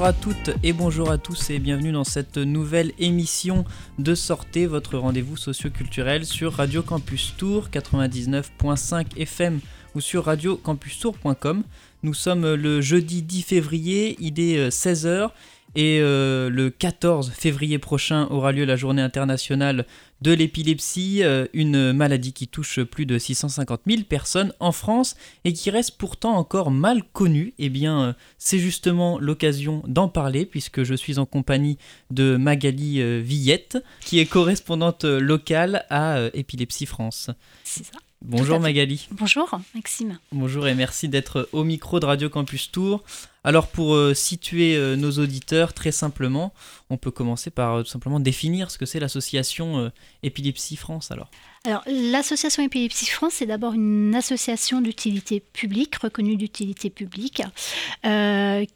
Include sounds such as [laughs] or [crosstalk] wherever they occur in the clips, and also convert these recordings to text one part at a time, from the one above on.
Bonjour à toutes et bonjour à tous et bienvenue dans cette nouvelle émission de Sortez, votre rendez-vous socioculturel sur Radio Campus Tour 99.5 FM ou sur radiocampustour.com. Nous sommes le jeudi 10 février, il est 16h et euh, le 14 février prochain aura lieu la journée internationale de l'épilepsie, euh, une maladie qui touche plus de 650 000 personnes en France et qui reste pourtant encore mal connue. Eh bien, euh, c'est justement l'occasion d'en parler puisque je suis en compagnie de Magali Villette, qui est correspondante locale à Épilepsie France. C'est ça. Bonjour Magali. Bonjour Maxime. Bonjour et merci d'être au micro de Radio Campus Tour. Alors pour euh, situer euh, nos auditeurs très simplement, on peut commencer par euh, tout simplement définir ce que c'est l'association Épilepsie France alors. Alors l'association Épilepsie France c'est d'abord une association d'utilité publique, reconnue d'utilité publique,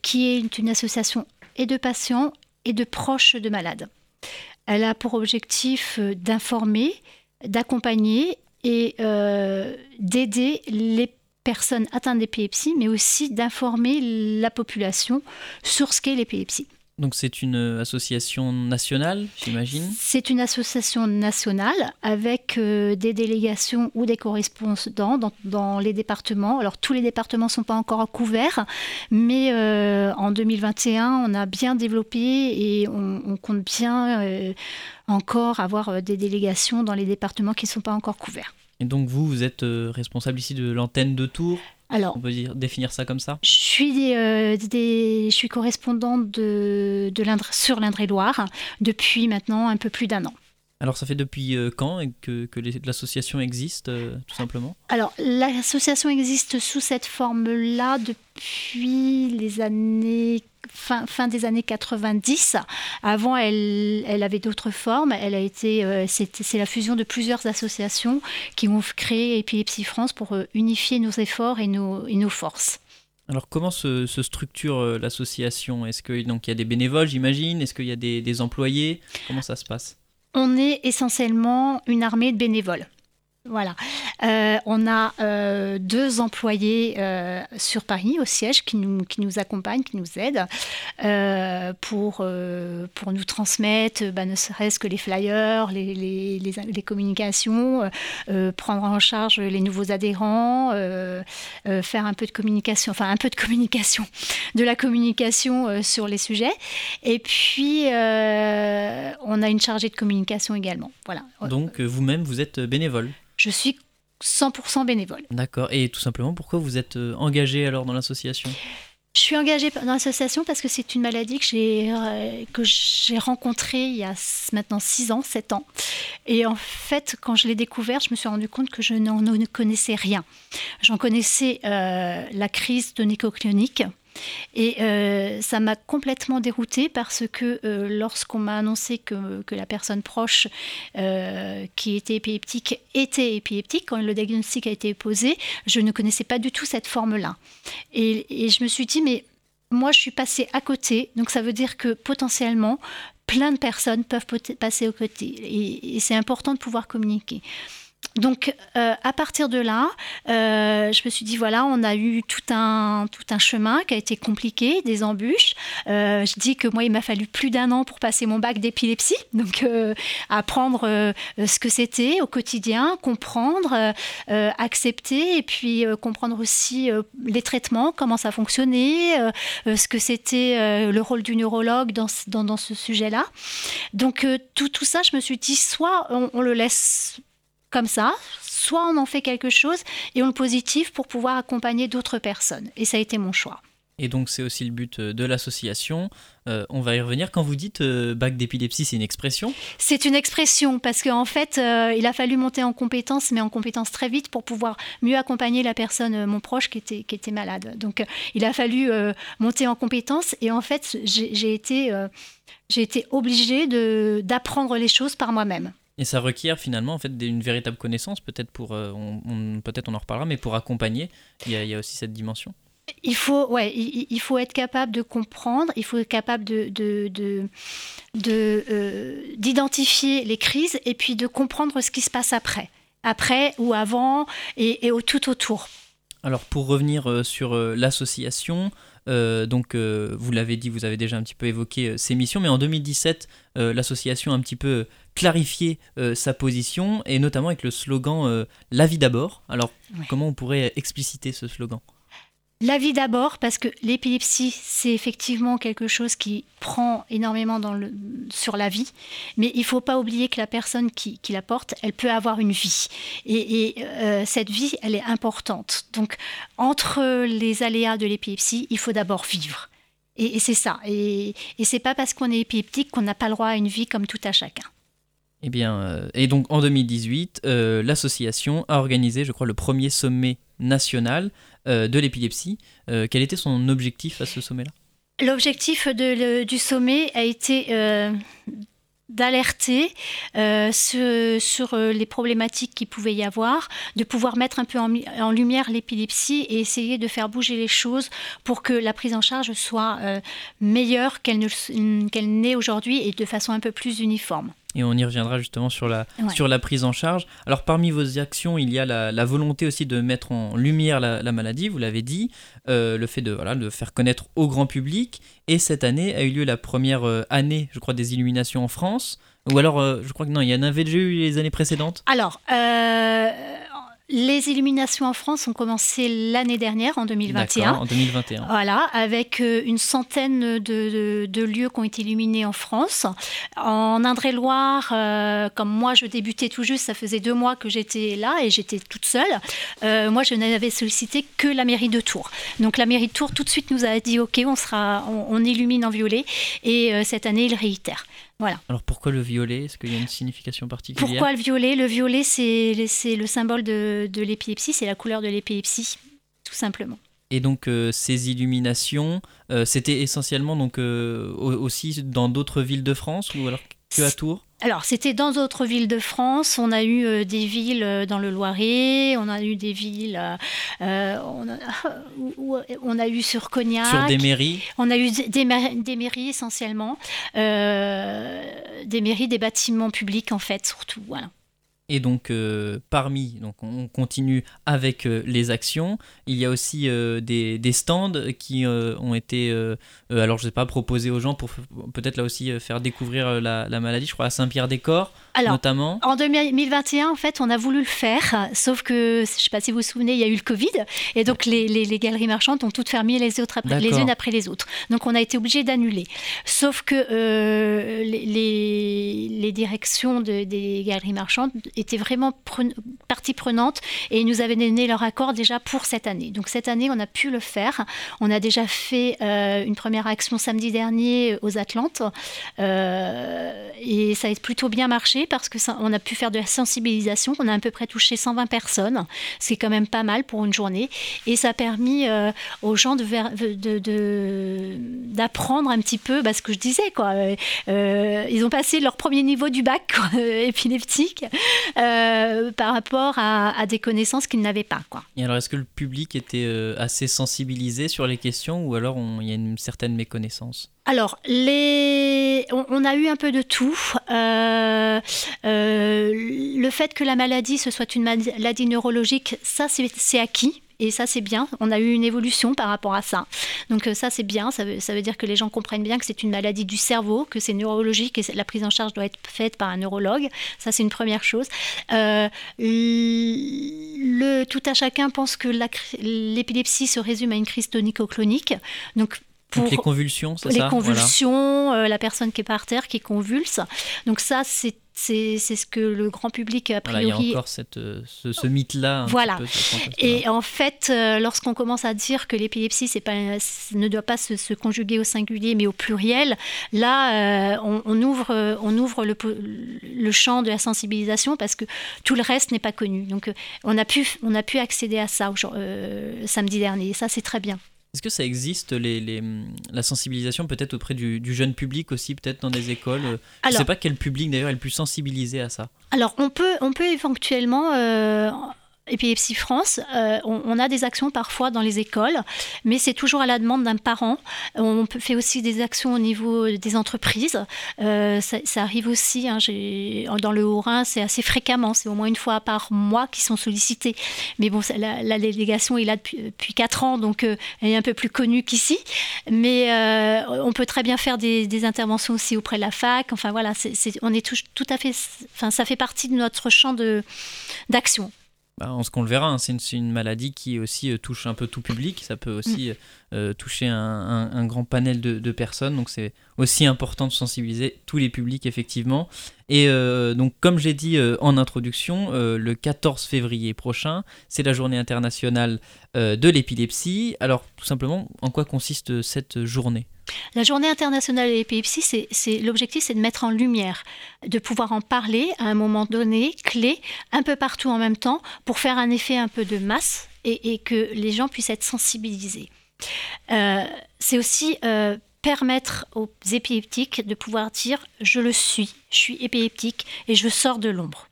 qui est une association et de patients et de proches de malades. Elle a pour objectif d'informer, d'accompagner et d'aider les personnes atteintes d'épilepsie, mais aussi d'informer la population sur ce qu'est l'épilepsie. Donc c'est une association nationale, j'imagine? C'est une association nationale avec euh, des délégations ou des correspondants dans, dans, les départements. Alors tous les départements ne sont pas encore couverts, mais euh, en 2021, on a bien développé et on, on compte bien encore avoir des délégations dans les départements qui ne sont pas encore couverts. Et donc vous, vous êtes euh, responsable ici de l'antenne de Tours alors, on peut dire, définir ça comme ça? Je suis, euh, je suis correspondante de, de sur l'Indre-et-Loire depuis maintenant un peu plus d'un an. Alors ça fait depuis euh, quand que, que l'association existe, tout simplement? Alors l'association existe sous cette forme-là depuis les années fin, fin des années 90. Avant, elle, elle avait d'autres formes. Elle a été, euh, c'est la fusion de plusieurs associations qui ont créé Épilepsie France pour euh, unifier nos efforts et nos, et nos forces. Alors comment se, structure euh, l'association? Est-ce qu'il y a des bénévoles, j'imagine? Est-ce qu'il y a des, des employés? Comment ça se passe? On est essentiellement une armée de bénévoles. Voilà. Euh, on a euh, deux employés euh, sur Paris au siège qui nous, qui nous accompagnent, qui nous aident pour, pour nous transmettre bah, ne serait-ce que les flyers, les, les, les, communications, prendre en charge les nouveaux adhérents, faire un peu de communication, enfin un peu de communication, de la communication sur les sujets. Et puis, on a une chargée de communication également. Voilà. Donc, vous-même, vous êtes bénévole je suis 100% bénévole. D'accord. Et tout simplement, pourquoi vous êtes euh, engagé alors dans l'association? Je suis engagée dans l'association parce que c'est une maladie que j'ai euh, que j'ai rencontrée il y a maintenant 6 ans, 7 ans. Et en fait, quand je l'ai découverte, je me suis rendu compte que je n'en connaissais rien. J'en connaissais euh, la crise de et euh, ça m'a complètement déroutée parce que euh, lorsqu'on m'a annoncé que, que, la personne proche euh, qui était épileptique était épileptique, quand le diagnostic a été posé, je ne connaissais pas du tout cette forme-là. Et, et je me suis dit, mais moi, je suis passée à côté, donc ça veut dire que potentiellement, plein de personnes peuvent passer au côté. Et, et c'est important de pouvoir communiquer. Donc, euh, à partir de là, euh, je me suis dit, voilà, on a eu tout un, tout un chemin qui a été compliqué, des embûches. Euh, je dis que moi, il m'a fallu plus d'un an pour passer mon bac d'épilepsie, donc apprendre ce que c'était au quotidien, comprendre, accepter, et puis comprendre aussi les traitements, comment ça fonctionnait, ce que c'était le rôle du neurologue dans, dans, ce sujet-là. Donc, tout, tout ça, je me suis dit, soit on le laisse comme ça, soit on en fait quelque chose et on le positif pour pouvoir accompagner d'autres personnes. Et ça a été mon choix. Et donc c'est aussi le but euh, de l'association. Euh, on va y revenir. Quand vous dites euh, bac d'épilepsie, c'est une expression? C'est une expression parce qu'en fait, il a fallu monter en compétence, mais en compétence très vite pour pouvoir mieux accompagner la personne, mon proche, qui était, qui était malade. Donc il a fallu monter en compétence et en fait, j'ai été, j'ai été obligée d'apprendre les choses par moi-même. Et ça requiert finalement en fait une véritable connaissance, peut-être pour, euh, on, peut-être on en reparlera, mais pour accompagner, il y a, aussi cette dimension. Il faut, ouais, il, faut être capable de comprendre, il faut être capable de, de, euh, d'identifier les crises et puis de comprendre ce qui se passe après, après ou avant et, et au, tout autour. Alors pour revenir euh, sur l'association, donc, vous l'avez dit, vous avez déjà un petit peu évoqué ces missions, mais en 2017, l'association a un petit peu clarifié sa position, et notamment avec le slogan La vie d'abord. Alors, comment on pourrait expliciter ce slogan? La vie d'abord, parce que l'épilepsie, c'est effectivement quelque chose qui prend énormément sur la vie, mais il ne faut pas oublier que la personne qui, la porte, elle peut avoir une vie. Et, euh, cette vie, elle est importante. Donc, entre les aléas de l'épilepsie, il faut d'abord vivre. Et, c'est ça. Et, et c'est pas parce qu'on est épileptique qu'on n'a pas le droit à une vie comme tout à chacun. Eh bien, euh, et donc en 2018, euh, l'association a organisé, je crois, le premier sommet national de l'épilepsie. Euh, quel était son objectif à ce sommet-là? L'objectif du sommet a été euh, d'alerter sur, les problématiques qu'il pouvait y avoir, de pouvoir mettre un peu en, lumière l'épilepsie et essayer de faire bouger les choses pour que la prise en charge soit meilleure qu'elle n'est aujourd'hui et de façon un peu plus uniforme et on y reviendra justement sur la, sur la prise en charge. Alors parmi vos actions, il y a la, volonté aussi de mettre en lumière la, maladie, vous l'avez dit, euh, le fait de, voilà, de faire connaître au grand public, et cette année a eu lieu la première euh, année, je crois, des illuminations en France. Ou alors, euh, je crois que non, il y en avait déjà eu les années précédentes Alors, les illuminations en France ont commencé l'année dernière, en 2021. en 2021. Voilà, avec euh, une centaine de, lieux qui ont été illuminés en France. En Indre-et-Loire, euh, comme moi je débutais tout juste, ça faisait deux mois que j'étais là et j'étais toute seule. Euh, moi, je n'avais sollicité que la mairie de Tours. Donc la mairie de Tours tout de suite nous a dit OK, on sera, on, illumine en violet. Et cette année, il réitère. Voilà. Alors pourquoi le violet? Est-ce qu'il y a une signification particulière? Pourquoi le violet? Le violet, c'est le symbole de, l'épilepsie, c'est la couleur de l'épilepsie, tout simplement. Et donc euh, ces illuminations, euh, c'était essentiellement donc euh, aussi dans d'autres villes de France ou alors que à Tours? Alors, c'était dans d'autres villes de France. On a eu euh, des villes euh, dans le Loiret, on a eu des villes. Euh, [laughs] on, a, eu sur Cognac. Sur des mairies? On a eu des, des mairies essentiellement. des mairies, des bâtiments publics, en fait, surtout. Voilà. Et donc euh, parmi, donc on continue avec euh, les actions. Il y a aussi euh, des, des, stands qui ont été, alors je sais pas, proposés aux gens pour peut-être là aussi faire découvrir la, la, maladie. Je crois à Saint-Pierre-des-Corps notamment. En 2021, en fait, on a voulu le faire, sauf que je sais pas si vous vous souvenez, il y a eu le Covid, et donc les, les, galeries marchandes ont toutes fermé les autres après, les unes après les autres. Donc on a été obligé d'annuler. Sauf que les, les, directions de, des galeries marchandes étaient vraiment partie prenante et ils nous avaient donné leur accord déjà pour cette année. Donc cette année, on a pu le faire. On a déjà fait euh, une première action samedi dernier aux Atlantes euh, et ça a plutôt bien marché parce que ça, on a pu faire de la sensibilisation. On a à peu près touché 120 personnes, c'est quand même pas mal pour une journée et ça a permis euh, aux gens d'apprendre un petit peu bah, ce que je disais quoi. ils ont passé leur premier niveau du bac [laughs] épileptique. Euh, par rapport à, des connaissances qu'ils n'avaient pas. Quoi. Et alors, est-ce que le public était euh, assez sensibilisé sur les questions ou alors il y a une certaine méconnaissance? Alors, les... on, a eu un peu de tout. Euh, le fait que la maladie, ce soit une maladie neurologique, ça, c'est acquis. Et ça, c'est bien. On a eu une évolution par rapport à ça. Donc euh, ça, c'est bien. Ça veut, ça veut, dire que les gens comprennent bien que c'est une maladie du cerveau, que c'est neurologique et la prise en charge doit être faite par un neurologue. Ça, c'est une première chose. Euh, le, tout à chacun pense que l'épilepsie se résume à une crise tonico-clonique. Donc pour les convulsions, c'est ça? Les convulsions, euh, la personne qui est par terre, qui convulse. Donc ça, c'est c'est ce que le grand public a priori. il y a encore cette, euh, ce, mythe-là. Voilà. et en fait, euh, lorsqu'on commence à dire que l'épilepsie ne doit pas se, conjuguer au singulier mais au pluriel, là, on, on, ouvre, on ouvre le, le, champ de la sensibilisation parce que tout le reste n'est pas connu. Donc, on a pu, on a pu accéder à ça samedi dernier. Et ça, c'est très bien. Est-ce que ça existe, les, la sensibilisation peut-être auprès du, jeune public aussi, peut-être dans des écoles Je ne sais pas quel public d'ailleurs est le plus sensibilisé à ça. Alors on peut, on peut éventuellement... Euh, Épilepsie France, euh, on, a des actions parfois dans les écoles, mais c'est toujours à la demande d'un parent. On fait aussi des actions au niveau des entreprises. Euh, ça, arrive aussi, hein, dans le Haut-Rhin, c'est assez fréquemment, c'est au moins une fois par mois qu'ils sont sollicités. Mais bon, la, délégation est là depuis, depuis 4 ans, donc elle est un peu plus connue qu'ici. Mais on peut très bien faire des, interventions aussi auprès de la fac. Enfin voilà, on est tout, tout à fait, enfin, ça fait partie de notre champ d'action. Bah, en ce qu'on le verra, hein, c'est une, maladie qui aussi euh, touche un peu tout public. Ça peut aussi euh, toucher un, grand panel de, personnes. Donc c'est aussi important de sensibiliser tous les publics, effectivement. Et euh, donc, comme j'ai dit en introduction, le 14 février prochain, c'est la journée internationale de l'épilepsie. Alors, tout simplement, en quoi consiste cette journée? La journée internationale de l'épilepsie, c'est, l'objectif, c'est de mettre en lumière, de pouvoir en parler à un moment donné, clé, un peu partout en même temps, pour faire un effet un peu de masse et, que les gens puissent être sensibilisés. Euh, c'est aussi euh, permettre aux épileptiques de pouvoir dire je le suis, je suis épileptique et je sors de l'ombre.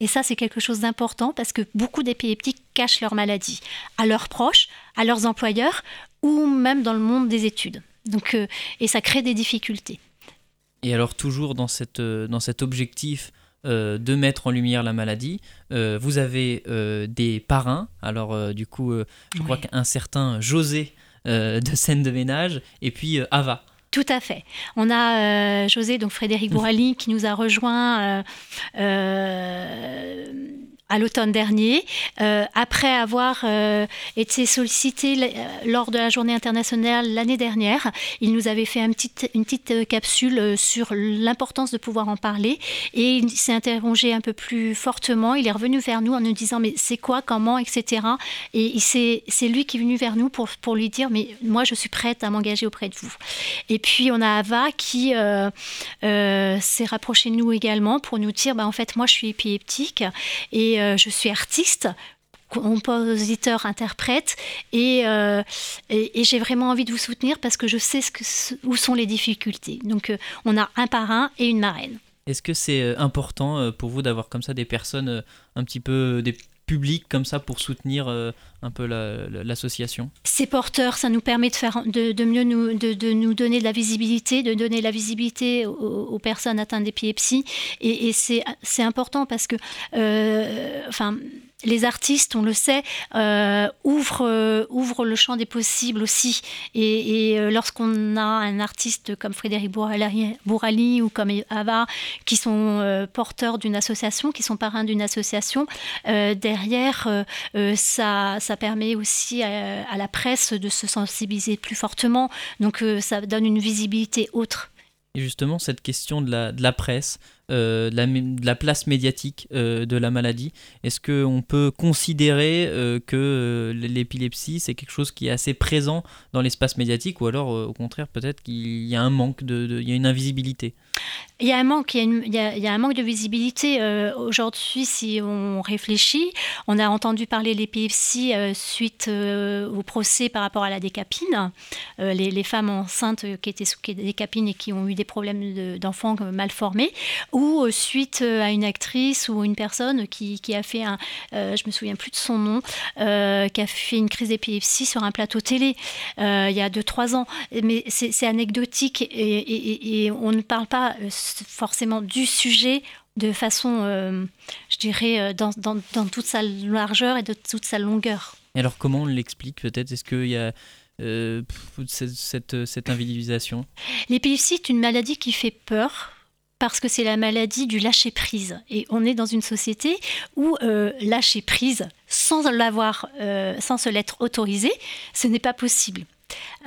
Et ça, c'est quelque chose d'important parce que beaucoup d'épileptiques cachent leur maladie à leurs proches, à leurs employeurs ou même dans le monde des études. Donc, euh, et ça crée des difficultés. Et alors toujours dans, cette, dans cet objectif euh, de mettre en lumière la maladie, vous avez des parrains. Alors du coup, je crois qu'un certain José de scène de ménage et puis Ava. Tout à fait. On a José, donc Frédéric Bourali, qui nous a rejoint à l'automne dernier, euh, après avoir euh, été sollicité euh, lors de la journée internationale l'année dernière. Il nous avait fait une petite capsule sur l'importance de pouvoir en parler et il s'est interrogé un peu plus fortement. Il est revenu vers nous en nous disant mais c'est quoi, comment, etc. Et c'est lui qui est venu vers nous pour, pour lui dire mais moi je suis prête à m'engager auprès de vous. Et puis on a Ava qui s'est rapproché de nous également pour nous dire bah, en fait moi je suis épileptique et euh, je suis artiste compositeur, interprète, euh, et, j'ai vraiment envie de vous soutenir parce que je sais où sont les difficultés. Donc euh, on a un parrain et une marraine. Est-ce que c'est important pour vous d'avoir comme ça des personnes un petit peu publics comme ça pour soutenir un peu l'association C'est porteur, ça nous permet de, faire, de, mieux nous, de, nous donner de la visibilité, de donner la visibilité aux, personnes atteintes d'épilepsie. Et, et c'est important parce que, euh, enfin, les artistes, on le sait, euh, euh, ouvrent, le champ des possibles aussi. Et, euh, lorsqu'on a un artiste comme Frédéric Bourali, ou comme Ava, qui sont porteurs d'une association, qui sont parrains d'une association, derrière, ça, ça permet aussi à, la presse de se sensibiliser plus fortement. Donc ça donne une visibilité autre. Et justement, cette question de la, de la presse, euh, de, la, place médiatique euh, de la maladie. Est-ce qu'on peut considérer euh, que l'épilepsie, c'est quelque chose qui est assez présent dans l'espace médiatique ou alors au contraire peut-être qu'il y a un manque, de, il y a une invisibilité? Il y a un manque, il y a, un manque de visibilité. Aujourd'hui, si on réfléchit, on a entendu parler de l'épilepsie suite au procès par rapport à la décapine. Les, femmes enceintes qui étaient sous décapine et qui ont eu des problèmes d'enfants mal formés ou suite euh, à une actrice ou une personne qui, qui a fait un, euh, je me souviens plus de son nom, euh, qui a fait une crise d'épilepsie sur un plateau télé il y a 2-3 ans. Mais c'est anecdotique et, et, on ne parle pas forcément du sujet de façon, je dirais, dans, dans, dans, toute sa largeur et de toute sa longueur. Et alors comment on l'explique peut-être? Est-ce qu'il y a... cette, cette, cette invisibilisation L'épilepsie est une maladie qui fait peur parce que c'est la maladie du lâcher prise. Et on est dans une société où euh, lâcher prise sans euh, sans se l'être autorisé, ce n'est pas possible.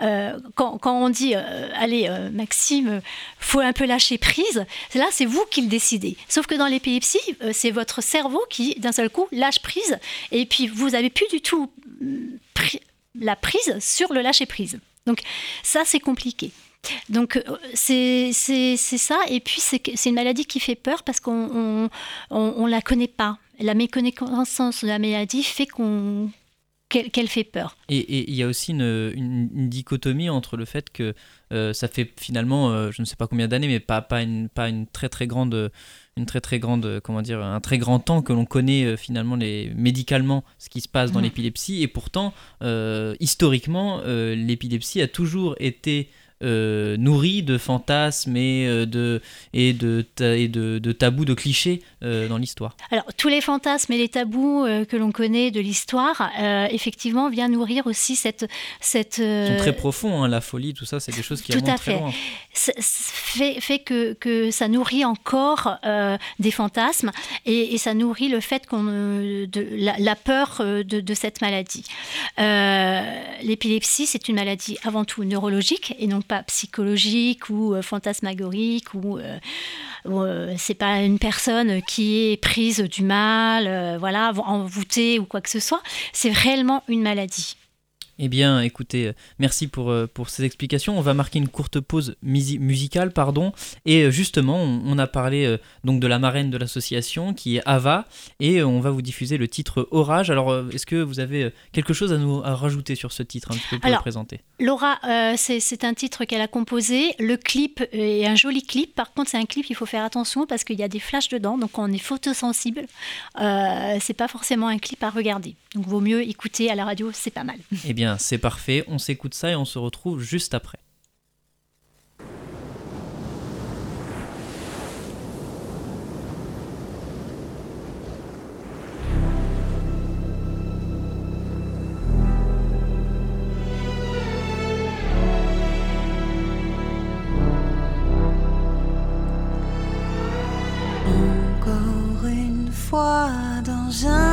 Euh, quand, on dit allez Maxime, faut un peu lâcher prise, là c'est vous qui le décidez. Sauf que dans l'épilepsie, c'est votre cerveau qui d'un seul coup lâche prise et puis vous n'avez plus du tout la prise sur le lâcher prise. Donc ça c'est compliqué. Donc euh, c'est ça. Et puis c'est une maladie qui fait peur parce qu'on on, la connaît pas. La méconnaissance de la maladie fait qu'on qu'elle fait peur. Et il y a aussi une, une, dichotomie entre le fait que ça fait finalement, je ne sais pas combien d'années, mais pas, pas, une, pas une très très grande une très très grande comment dire un très grand temps que l'on connaît finalement les médicalement ce qui se passe dans mmh. l'épilepsie et pourtant historiquement l'épilepsie a toujours été euh, nourri de fantasmes et euh, de, et de, et de, de tabous, de clichés euh, dans l'histoire. Alors, tous les fantasmes et les tabous que l'on connaît de l'histoire, effectivement, viennent nourrir aussi cette... cette Ils sont très profonds, hein, la folie, tout ça, c'est des choses qui tout à fait. très loin. Fait, fait que, que ça nourrit encore des fantasmes et, et, ça nourrit le fait qu'on la, la peur de, de, cette maladie. L'épilepsie, c'est une maladie avant tout neurologique et non pas psychologique ou euh, fantasmagorique ou euh, euh, c'est pas une personne qui est prise du mal, voilà, envoûtée ou quoi que ce soit. C'est réellement une maladie. Eh bien, écoutez, euh, merci pour, euh, pour ces explications. On va marquer une courte pause musicale, pardon. Et euh, justement, on, a parlé donc de la marraine de l'association qui est Ava, et on va vous diffuser le titre Orage. Alors, est-ce que vous avez quelque chose à nous rajouter sur ce titre, un petit peu pour le présenter? Laura, c'est un titre qu'elle a composé. Le clip est un joli clip. Par contre, c'est un clip, il faut faire attention parce qu'il y a des flashs dedans, donc on est photosensible. c'est pas forcément un clip à regarder. Donc, vaut mieux écouter à la radio, c'est pas mal. Eh bien, c'est parfait, on s'écoute ça et on se retrouve juste après. Dans un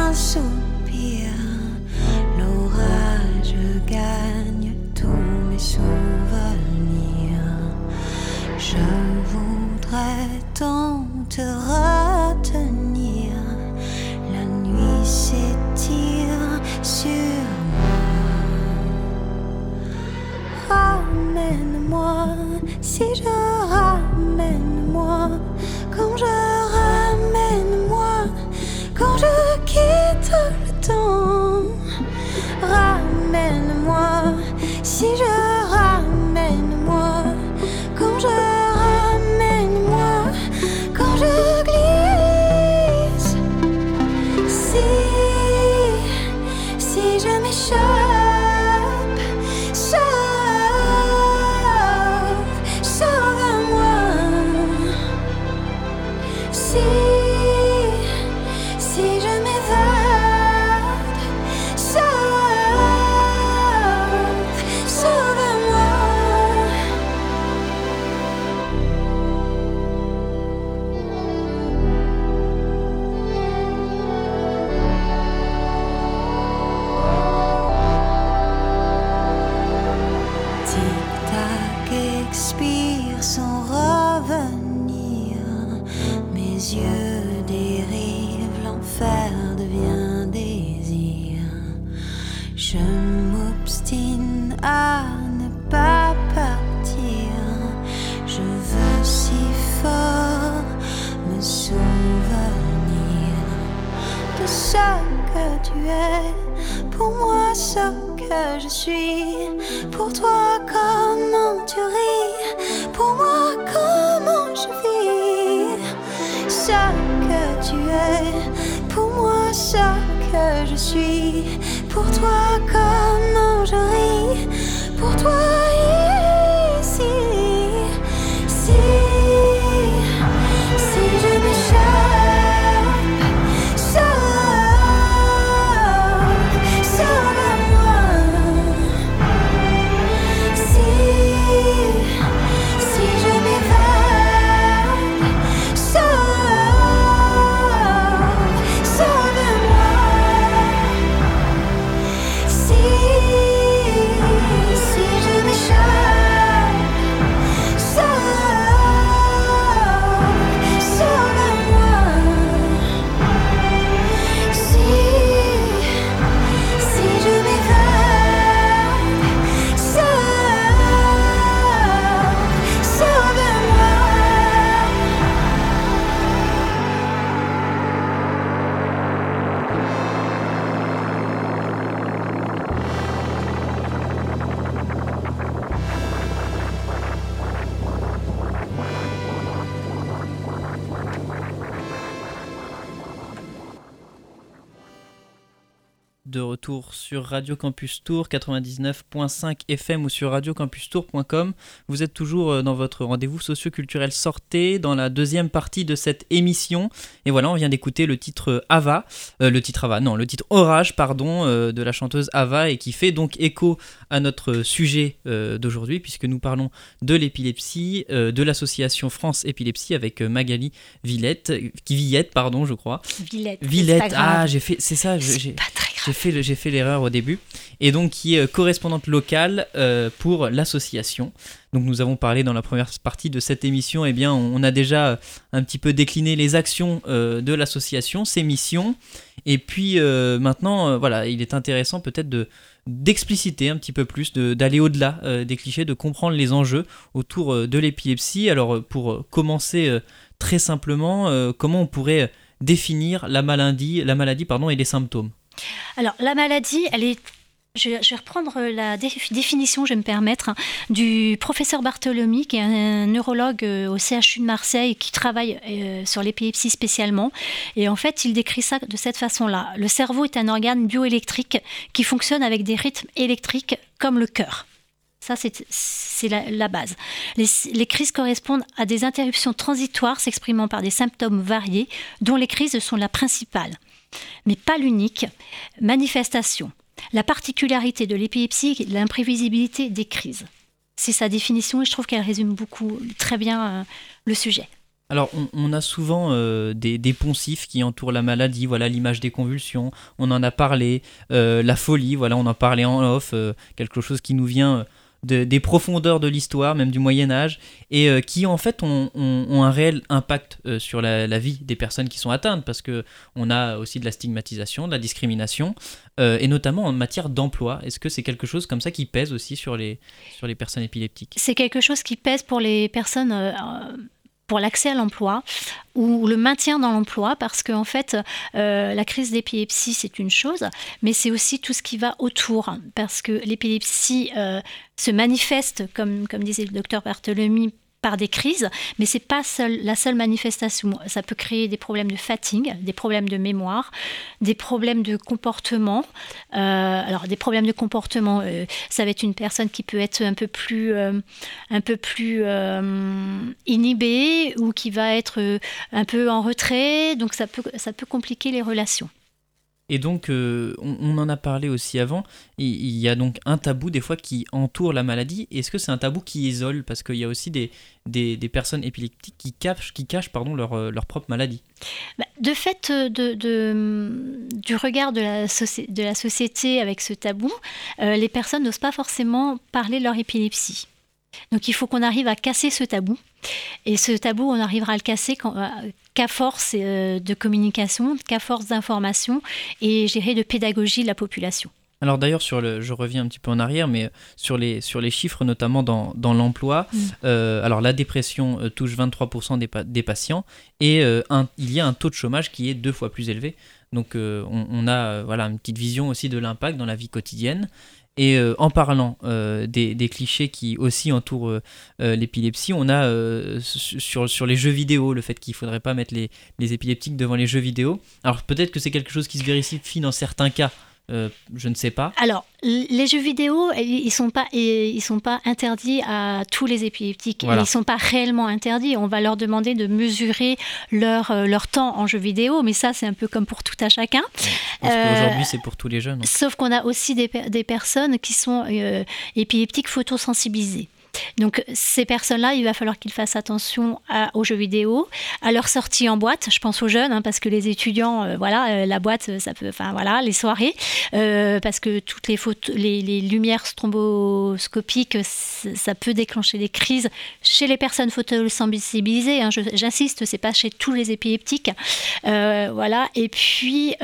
Je m'obstine à ne pas partir. Je veux si fort me souvenir de ce que tu es. Pour moi, ce que je suis. Pour toi, comment tu ris. Pour moi, comment je vis. Ce que tu es. Pour moi, ce que je suis pour toi comment je ris, pour toi. De retour sur Radio Campus Tour 99.5 FM ou sur radiocampustour.com. Vous êtes toujours euh, dans votre rendez-vous socio-culturel Sortez dans la deuxième partie de cette émission. Et voilà, on vient d'écouter le titre euh, Ava, euh, le titre Ava, non, le titre Orage, pardon, de la chanteuse Ava et qui fait donc écho à notre sujet d'aujourd'hui puisque nous parlons de l'épilepsie, de l'association France Épilepsie avec Magali Villette, qui Villette, pardon, je crois. Villette. Villette, ah, j'ai fait, c'est ça, j'ai Pas très grave. J'ai fait, fait l'erreur au début. Et donc, qui est euh, correspondante locale euh, pour l'association. Donc, nous avons parlé dans la première partie de cette émission. Eh bien, on, a déjà euh, un petit peu décliné les actions de l'association, ses missions. Et puis, maintenant, voilà, il est intéressant peut-être de d'expliciter un petit peu plus, d'aller au-delà des clichés, de comprendre les enjeux autour de l'épilepsie. Alors, pour commencer très simplement, comment on pourrait définir la maladie, la maladie pardon, et les symptômes Alors, la maladie, elle est. Je, vais reprendre la dé- définition, je vais me permettre, hein, du professeur Bartholomy, qui est un neurologue euh, au CHU de Marseille qui travaille euh, sur l'épilepsie spécialement. Et en fait, il décrit ça de cette façon-là. Le cerveau est un organe bioélectrique qui fonctionne avec des rythmes électriques comme le cœur. Ça, c'est la, base. Les crises correspondent à des interruptions transitoires s'exprimant par des symptômes variés, dont les crises sont la principale mais pas l'unique, manifestation. La particularité de l'épilepsie est l'imprévisibilité des crises. C'est sa définition et je trouve qu'elle résume beaucoup, très bien euh, le sujet. Alors, on, a souvent euh, des, des poncifs qui entourent la maladie, voilà l'image des convulsions, on en a parlé, euh, la folie, voilà, on en parlait en off, quelque chose qui nous vient de- des profondeurs de l'histoire, même du Moyen Âge, et euh, qui en fait ont, un réel impact euh, sur la, vie des personnes qui sont atteintes, parce que on a aussi de la stigmatisation, de la discrimination, euh, et notamment en matière d'emploi. Est-ce que c'est quelque chose comme ça qui pèse aussi sur les, sur les personnes épileptiques? C'est quelque chose qui pèse pour les personnes pour l'accès à l'emploi ou le maintien dans l'emploi parce qu'en en fait euh, la crise d'épilepsie c'est une chose mais c'est aussi tout ce qui va autour parce que l'épilepsie euh, se manifeste comme, comme disait le docteur Bartholomy par des crises, mais c'est pas seul, la seule manifestation. Ça peut créer des problèmes de fatigue, des problèmes de mémoire, des problèmes de comportement. Euh, alors des problèmes de comportement, euh, ça va être une personne qui peut être un peu plus, euh, un peu plus inhibée ou qui va être un peu en retrait. Donc ça peut, ça peut compliquer les relations. Et donc, euh, on, en a parlé aussi avant, il, y a donc un tabou des fois qui entoure la maladie. Est-ce que c'est un tabou qui isole? Parce qu'il y a aussi des, des, personnes épileptiques qui cachent, qui cachent pardon, leur, euh, leur propre maladie. Bah, De fait, euh, de, du regard de la, de la société avec ce tabou, les personnes n'osent pas forcément parler de leur épilepsie. Donc il faut qu'on arrive à casser ce tabou. Et ce tabou, on arrivera à le casser quand- qu'à force euh, de communication, qu'à force d'information et gérer de pédagogie de la population. Alors d'ailleurs, sur le, je reviens un petit peu en arrière, mais sur les, sur les chiffres, notamment dans, dans l'emploi, Mm. euh, alors la dépression euh, touche 23% des, pa- des patients et euh, un- il y a un taux de chômage qui est deux fois plus élevé. Donc on, on a voilà, une petite vision aussi de l'impact dans la vie quotidienne. Et euh, en parlant euh, des, clichés qui aussi entourent euh, l'épilepsie, on a su- sur, sur les jeux vidéo le fait qu'il ne faudrait pas mettre les, les épileptiques devant les jeux vidéo. Alors peut-être que c'est quelque chose qui se vérifie dans certains cas, euh, je ne sais pas. Alors, les jeux vidéo, ils sont pas, ils sont pas interdits à tous les épileptiques. Voilà. Ils sont pas réellement interdits. On va leur demander de mesurer leur, euh, leur temps en jeu vidéo, mais ça, c'est un peu comme pour tout à chacun. Euh, qu'aujourd'hui, c'est pour tous les jeunes. Sauf qu'on a aussi des, des personnes qui sont euh, épileptiques photosensibilisées. Donc ces personnes-là, il va falloir qu'ils fassent attention à- aux jeux vidéo, à leur sortie en boîte. Je pense aux jeunes, hein, parce que les étudiants, euh, voilà, euh, la boîte, ça peut, enfin voilà, les soirées, euh, parce que toutes les, les, lumières stromboscopiques, c- ça peut déclencher des crises chez les personnes photosensibilisées. hein. J'insiste, c'est pas chez tous les épileptiques. Voilà. Et puis,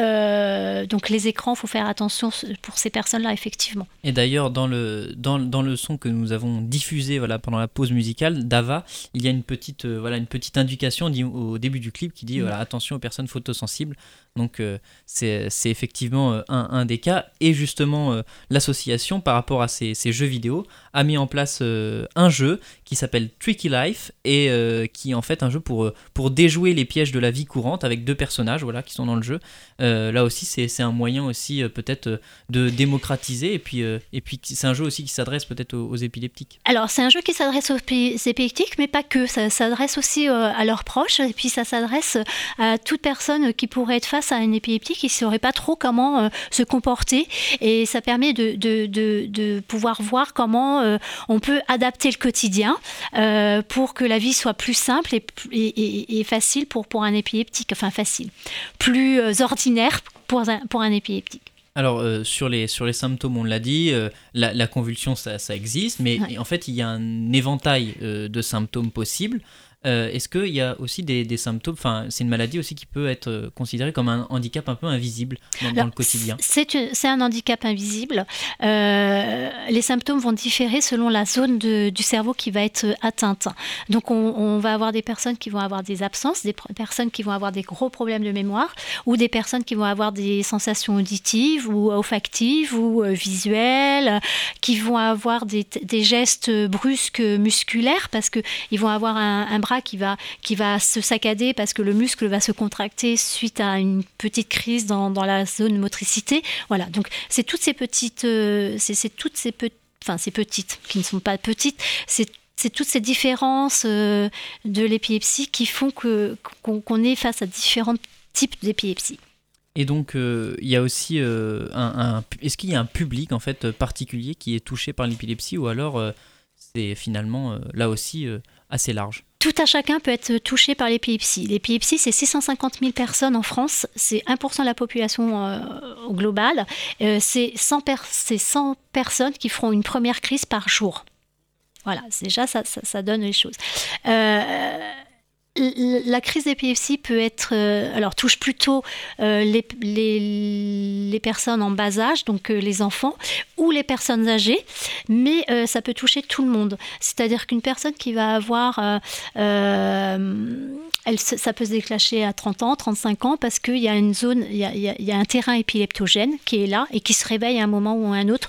donc les écrans, faut faire attention pour ces personnes-là, effectivement. Et d'ailleurs, dans le, dans le son que nous avons diffusé voilà, pendant la pause musicale d'Ava, il y a une petite, euh, voilà, une petite indication au début du clip qui dit Mm. voilà, attention aux personnes photosensibles. Donc euh, c'est effectivement euh, un, un des cas. Et justement, euh, l'association par rapport à ces, ces jeux vidéo a mis en place euh, un jeu qui s'appelle Tricky Life et qui est en fait un jeu pour, pour déjouer les pièges de la vie courante avec deux personnages voilà, qui sont dans le jeu. Là aussi, c'est un moyen aussi peut-être de démocratiser et puis, et puis c'est un jeu aussi qui s'adresse peut-être aux, aux épileptiques. Alors, c'est un jeu qui s'adresse aux pi- épileptiques, mais pas que. Ça s'adresse aussi à leurs proches, et puis ça s'adresse à toute personne qui pourrait être face à un épileptique qui ne saurait pas trop comment euh, se comporter. Et ça permet de, de, de, de pouvoir voir comment euh, on peut adapter le quotidien euh, pour que la vie soit plus simple et, et, facile pour, pour un épileptique. Enfin, facile. Plus ordinaire pour un, pour un épileptique. Alors, euh, sur, les, sur les symptômes, on l'a dit, euh, la, la convulsion, ça, ça existe, mais Ouais. en fait, il y a un éventail euh, de symptômes possibles. Euh, Est-ce qu'il y a aussi des, des symptômes, enfin, c'est une maladie aussi qui peut être euh, considérée comme un handicap un peu invisible dans, le quotidien? C'est une- c'est un handicap invisible. Euh, les symptômes vont différer selon la zone de- du cerveau qui va être atteinte. Donc on, on va avoir des personnes qui vont avoir des absences, des personnes qui vont avoir des gros problèmes de mémoire, ou des personnes qui vont avoir des sensations auditives ou olfactives ou euh, visuelles, euh, qui vont avoir des, des gestes brusques musculaires parce qu'ils vont avoir un, un bras qui va, qui va se saccader parce que le muscle va se contracter suite à une petite crise dans, dans la zone motricité. Voilà, donc c'est toutes ces petites, euh, c'est toutes ces petites, enfin ces petites qui ne sont pas petites, c'est c'est toutes ces différences euh, de l'épilepsie qui font que qu'on est face à différents types d'épilepsie. Et donc, euh, il y a aussi euh, un, un- Est-ce qu'il y a un public en fait particulier qui est touché par l'épilepsie ou alors euh, c'est finalement euh, là aussi euh, assez large Tout à chacun peut être touché par l'épilepsie. L'épilepsie, c'est 650 000 personnes en France, c'est 1% de la population euh, au global. Euh, c'est 100, per- c'est 100 personnes qui feront une première crise par jour. Voilà, déjà, ça, donne les choses. La crise d'épilepsie peut être, euh, alors touche plutôt euh, les, personnes en bas âge, donc euh, les enfants, ou les personnes âgées, mais ça peut toucher tout le monde. C'est-à-dire qu'une personne qui va avoir, elle, ça peut se déclencher à 30 ans, 35 ans, parce qu'il y a une zone, il y a un terrain épileptogène qui est là et qui se réveille à un moment ou à un autre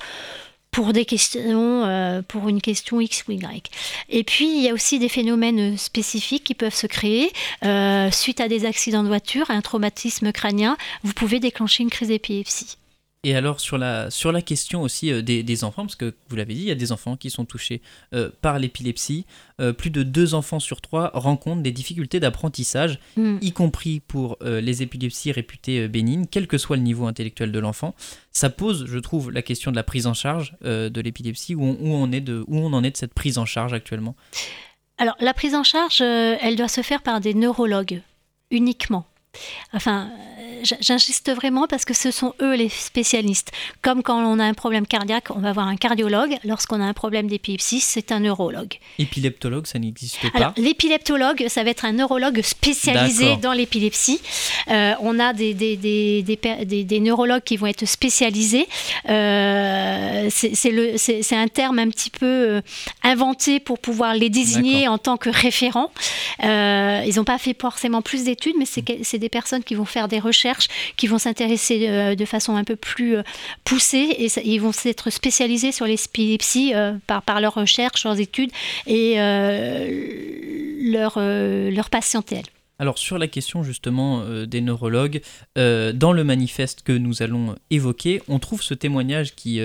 pour des questions, euh, pour une question X ou Y. Et puis, il y a aussi des phénomènes spécifiques qui peuvent se créer euh, suite à des accidents de voiture, un traumatisme crânien. Vous pouvez déclencher une crise d'épilepsie. Et alors sur la, sur la question aussi euh, des, des enfants, parce que vous l'avez dit, il y a des enfants qui sont touchés euh, par l'épilepsie. Euh, plus de deux enfants sur trois rencontrent des difficultés d'apprentissage, Hmm. y compris pour les épilepsies réputées bénignes, quel que soit le niveau intellectuel de l'enfant. Ça pose, je trouve, la question de la prise en charge de l'épilepsie, où on, où, on est de, où on en est de cette prise en charge actuellement. Alors, la prise en charge, elle doit se faire par des neurologues uniquement. Enfin, euh, j'insiste vraiment parce que ce sont eux les spécialistes. Comme quand on a un problème cardiaque, on va voir un cardiologue. Lorsqu'on a un problème d'épilepsie, c'est un neurologue. Épileptologue, ça n'existe pas. l'épileptologue, ça va être un neurologue spécialisé dans l'épilepsie. Euh, on a des, des, des, des, neurologues qui vont être spécialisés. Euh, c'est c'est le- c'est- c'est un terme un petit peu inventé pour pouvoir les désigner en tant que référents. Euh, ils n'ont pas fait forcément plus d'études, mais c'est des personnes qui vont faire des recherches, qui vont s'intéresser euh, de façon un peu plus euh, poussée et ils vont s'être spécialisés sur l'épilepsie euh, par, par leurs recherches, leurs études et leur, leur patientèle. Alors sur la question justement des neurologues, dans le manifeste que nous allons évoquer, on trouve ce témoignage qui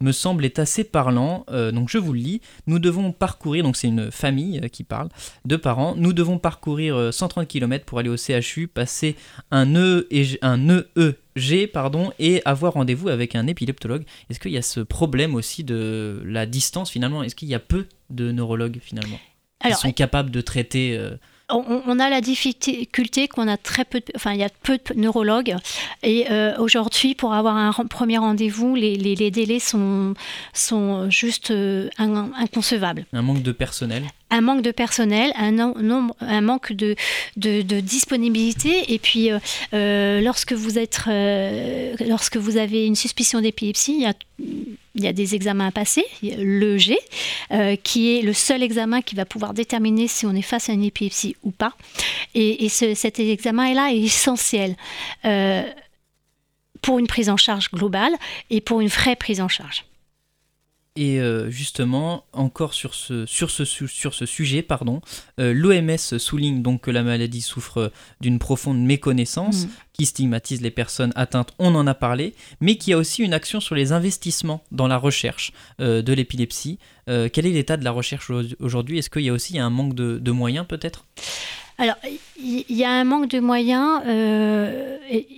me semble est assez parlant. Euh, donc je vous le lis. Nous devons parcourir, donc c'est une famille euh, qui parle, deux parents. Nous devons parcourir euh, 130 km pour aller au CHU, passer un E et G- un EEG pardon et avoir rendez-vous avec un épileptologue. Est-ce qu'il y a ce problème aussi de la distance finalement? Est-ce qu'il y a peu de neurologues finalement Alors, qui sont capables de traiter euh, on, a la difficulté qu'on a très peu, de, enfin il y a peu de neurologues et euh, aujourd'hui pour avoir un premier rendez-vous, les, délais sont sont juste euh, in- inconcevables. un manque de personnel? Un manque de personnel, un, nombre, un manque de, disponibilité. Et puis, euh, euh, lorsque, vous êtes, euh, lorsque vous avez une suspicion d'épilepsie, il y a il y a des examens à passer, le G, qui est le seul examen qui va pouvoir déterminer si on est face à une épilepsie ou pas. Et, cet examen-là est essentiel pour une prise en charge globale et pour une vraie prise en charge. Et euh, justement, encore sur ce, sur ce, sur ce sujet, pardon, euh, l'OMS souligne donc que la maladie souffre d'une profonde méconnaissance mm. qui stigmatise les personnes atteintes, on en a parlé, mais qui a aussi une action sur les investissements dans la recherche euh, de l'épilepsie. quel est l'état de la recherche aujourd'hui? Est-ce qu'il y a aussi un manque de, de moyens peut-être? Alors, il y a un manque de moyens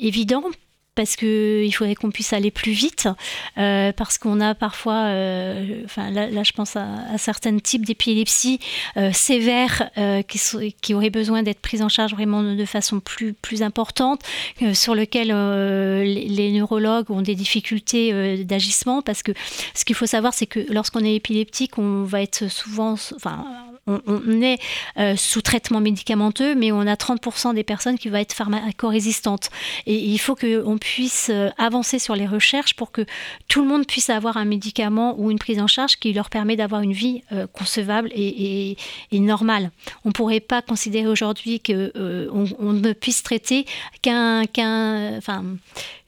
évident parce qu'il faudrait qu'on puisse aller plus vite, euh, parce qu'on a parfois, euh, enfin là, je pense à, certains types d'épilepsie euh, sévères qui, qui, auraient besoin d'être prises en charge vraiment de, façon plus, plus importante, sur lequel les, les, neurologues ont des difficultés d'agissement, parce que ce qu'il faut savoir, c'est que lorsqu'on est épileptique, on va être souvent, enfin on, est euh, sous traitement médicamenteux, mais on a 30% des personnes qui vont être pharmacorésistantes. Et il faut qu'on puisse euh, avancer sur les recherches pour que tout le monde puisse avoir un médicament ou une prise en charge qui leur permet d'avoir une vie euh, concevable et, normale. On ne pourrait pas considérer aujourd'hui qu'on on ne puisse traiter qu'un... enfin,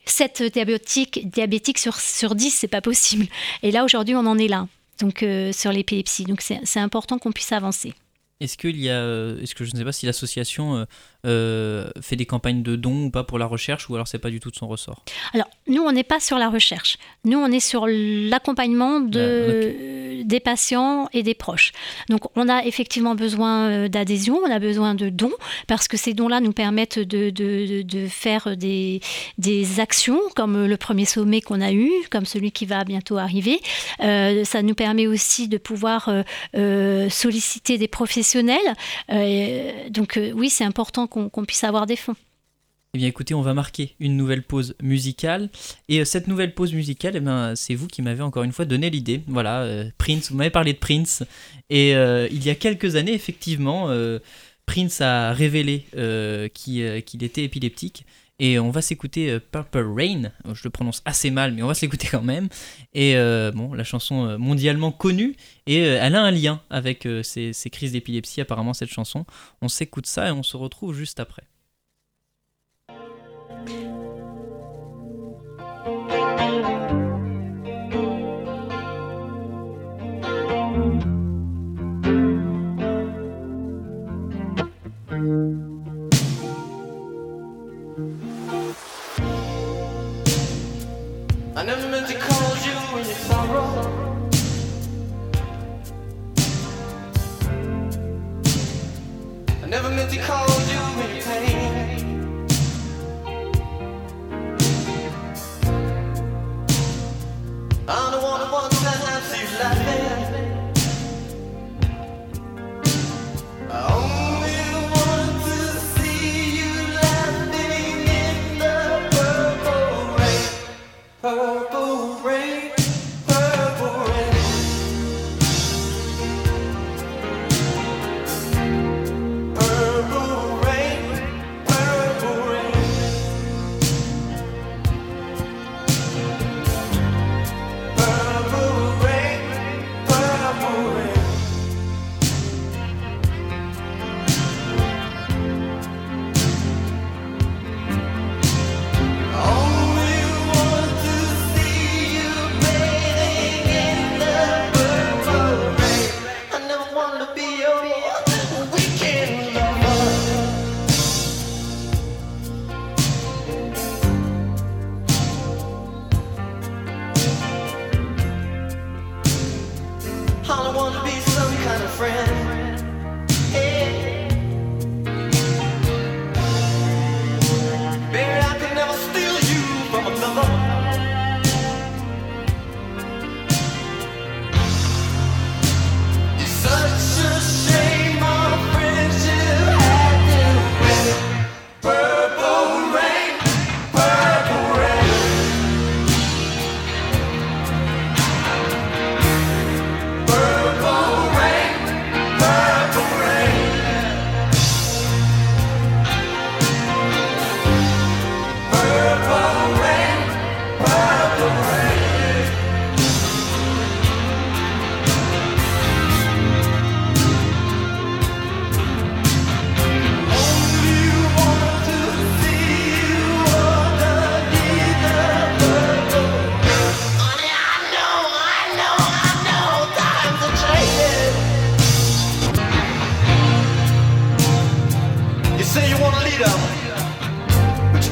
7 diabétiques, diabétiques sur, sur 10, c'est pas possible. Et là, aujourd'hui, on en est là donc euh, sur l'épilepsie. Donc c'est important qu'on puisse avancer. Est-ce qu'il y a, euh, est-ce que je ne sais pas si l'association euh, fait des campagnes de dons ou pas pour la recherche ou alors c'est pas du tout de son ressort Alors nous on n'est pas sur la recherche, nous on est sur l'accompagnement de, des patients et des proches. Donc on a effectivement besoin euh, d'adhésion, on a besoin de dons parce que ces dons-là nous permettent de, de, de faire des, des, actions comme le premier sommet qu'on a eu, comme celui qui va bientôt arriver. Euh, ça nous permet aussi de pouvoir solliciter des professionnels. donc oui c'est important qu'on puisse avoir des fonds. Eh bien écoutez, on va marquer une nouvelle pause musicale. Et euh, cette nouvelle pause musicale, eh bien, c'est vous qui m'avez encore une fois donné l'idée. Voilà, euh, Prince, vous m'avez parlé de Prince. Et euh, il y a quelques années, effectivement, Prince a révélé qu'il était épileptique. Et on va s'écouter Purple Rain. Je le prononce assez mal, mais on va se l'écouter quand même. Et bon, la chanson mondialement connue. Et elle a un lien avec ces crises d'épilepsie, apparemment, cette chanson. On s'écoute ça et on se retrouve juste après. Never meant to call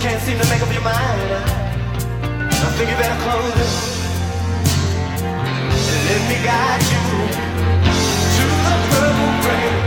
can't seem to make up your mind. I think you better close it. Let me guide you to the purple rain.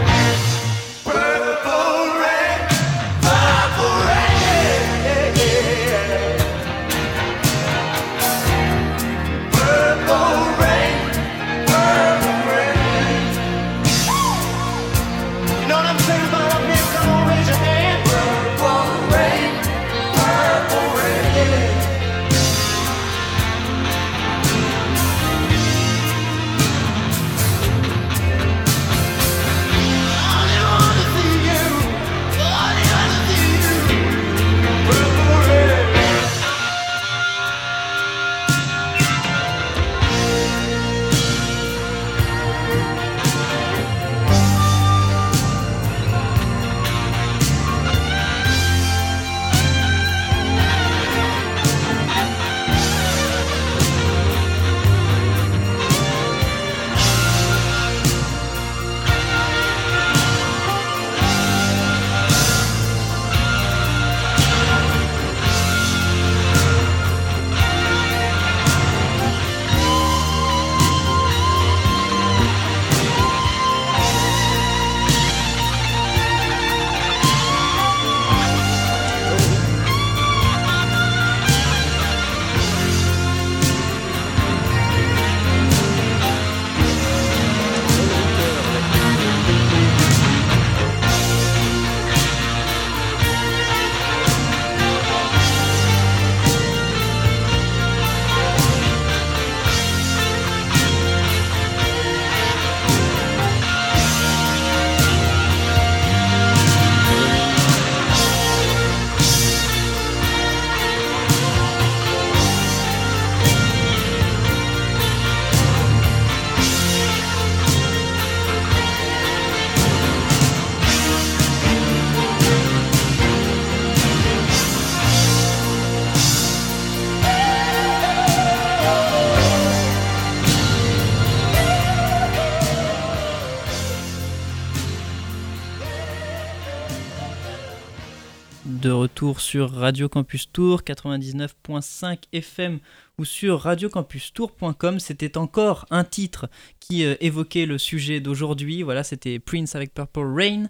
Sur Radio Campus Tour 99.5 FM ou sur radiocampustour.com. C'était encore un titre qui euh, évoquait le sujet d'aujourd'hui. Voilà, c'était Prince avec Purple Rain.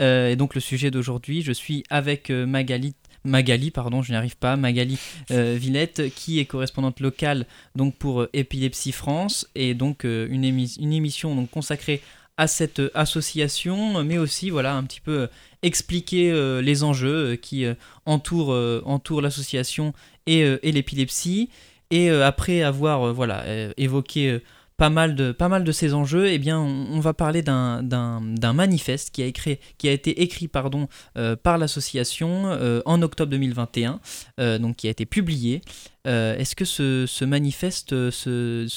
Euh, et donc le sujet d'aujourd'hui, je suis avec euh, Magali. Magali, pardon, je n'y arrive pas, Magali Villette, qui est correspondante locale donc pour Épilepsie France, et donc une, une émission donc consacrée à cette euh, association, mais aussi voilà un petit peu euh, expliquer euh, les enjeux qui entourent, entourent l'association et, l'épilepsie. Et après avoir voilà évoqué pas mal de pas mal de ces enjeux, eh bien on, va parler d'un manifeste qui a écrit qui a été écrit pardon par l'association en octobre 2021, euh, donc qui a été publié. Est-ce que ce, ce manifeste ce-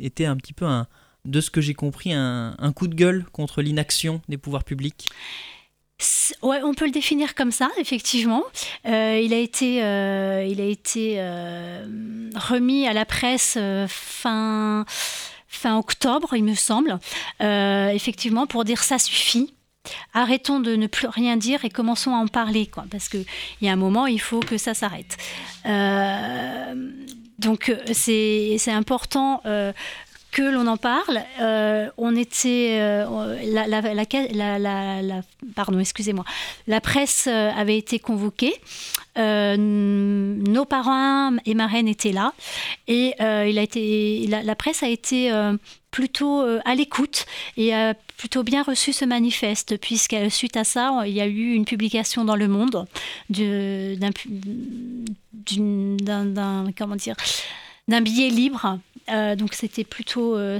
était un petit peu un de ce que j'ai compris, un, coup de gueule contre l'inaction des pouvoirs publics. Ouais, on peut le définir comme ça, effectivement. Euh, il a été, euh, il a été euh, remis à la presse fin, fin octobre, il me semble, effectivement, pour dire ça suffit. Arrêtons de ne plus rien dire et commençons à en parler, quoi, parce qu'il y a un moment, il faut que ça s'arrête. Donc, c'est important que l'on en parle. Euh, on était, euh, la, la, la, pardon, excusez-moi, la presse euh, avait été convoquée. Nos parents et marraines étaient là et il a été, la, presse a été plutôt à l'écoute et a plutôt bien reçu ce manifeste puisque suite à ça il y a eu une publication dans Le Monde de- d'un d'un comment dire d'un billet libre donc c'était plutôt euh,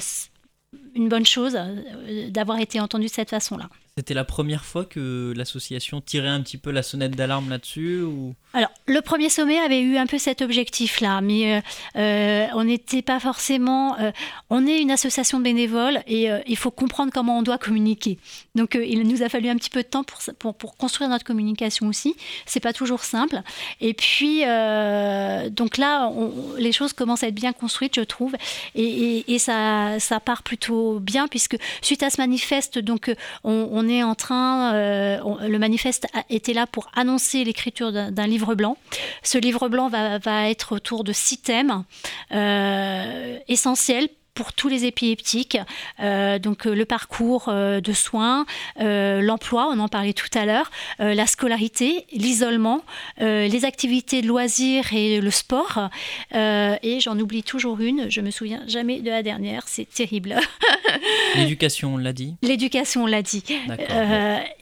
une bonne chose euh, d'avoir été entendu de cette façon-là. C'était la première fois que l'association tirait un petit peu la sonnette d'alarme là-dessus ou... Alors, le premier sommet avait eu un peu cet objectif-là, mais euh, euh, on n'était pas forcément. euh, on est une association de bénévoles et il faut comprendre comment on doit communiquer. Donc, il nous a fallu un petit peu de temps pour, pour, construire notre communication aussi. C'est pas toujours simple. Et puis, donc là, les choses commencent à être bien construites, je trouve, et, ça, ça part plutôt bien puisque suite à ce manifeste, donc on, on en train, euh, le manifeste était là pour annoncer l'écriture d'un d'un livre blanc. Ce livre blanc va, va être autour de six thèmes euh, essentiels pour tous les épileptiques, Euh, donc euh, le parcours euh, de soins, euh, l'emploi, on en parlait tout à l'heure, la scolarité, l'isolement, les activités de loisirs et le sport. Et j'en oublie toujours une, je me souviens jamais de la dernière, c'est terrible. [laughs] L'éducation, on l'a dit. L'éducation, on l'a dit.